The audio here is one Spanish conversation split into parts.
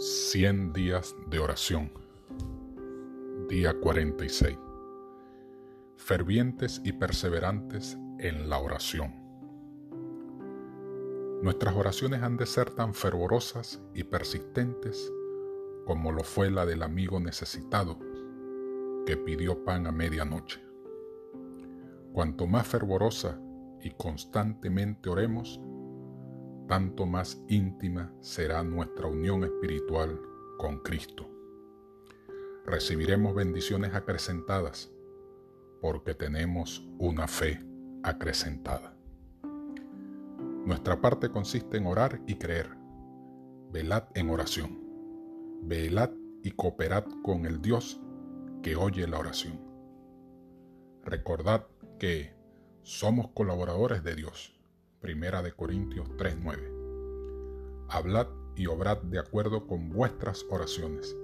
100 días de oración. Día 46. Fervientes y perseverantes en la oración. Nuestras oraciones han de ser tan fervorosas y persistentes como lo fue la del amigo necesitado que pidió pan a medianoche. Cuanto más fervorosa y constantemente oremos, tanto más íntima será nuestra unión espiritual con Cristo. Recibiremos bendiciones acrecentadas porque tenemos una fe acrecentada. Nuestra parte consiste en orar y creer. Velad en oración. Velad y cooperad con el Dios que oye la oración. Recordad que somos colaboradores de Dios Primera de Corintios 3:9. Hablad y obrad de acuerdo con vuestras oraciones.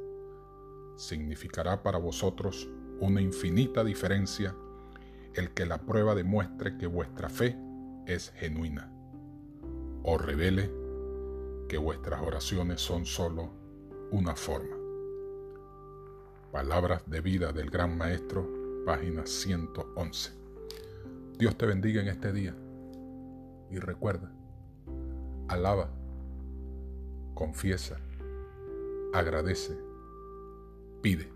Significará para vosotros una infinita diferencia el que la prueba demuestre que vuestra fe es genuina o revele que vuestras oraciones son sólo una forma. Palabras de vida del Gran Maestro, página 111. Dios te bendiga en este día y recuerda, alaba, confiesa, agradece, pide.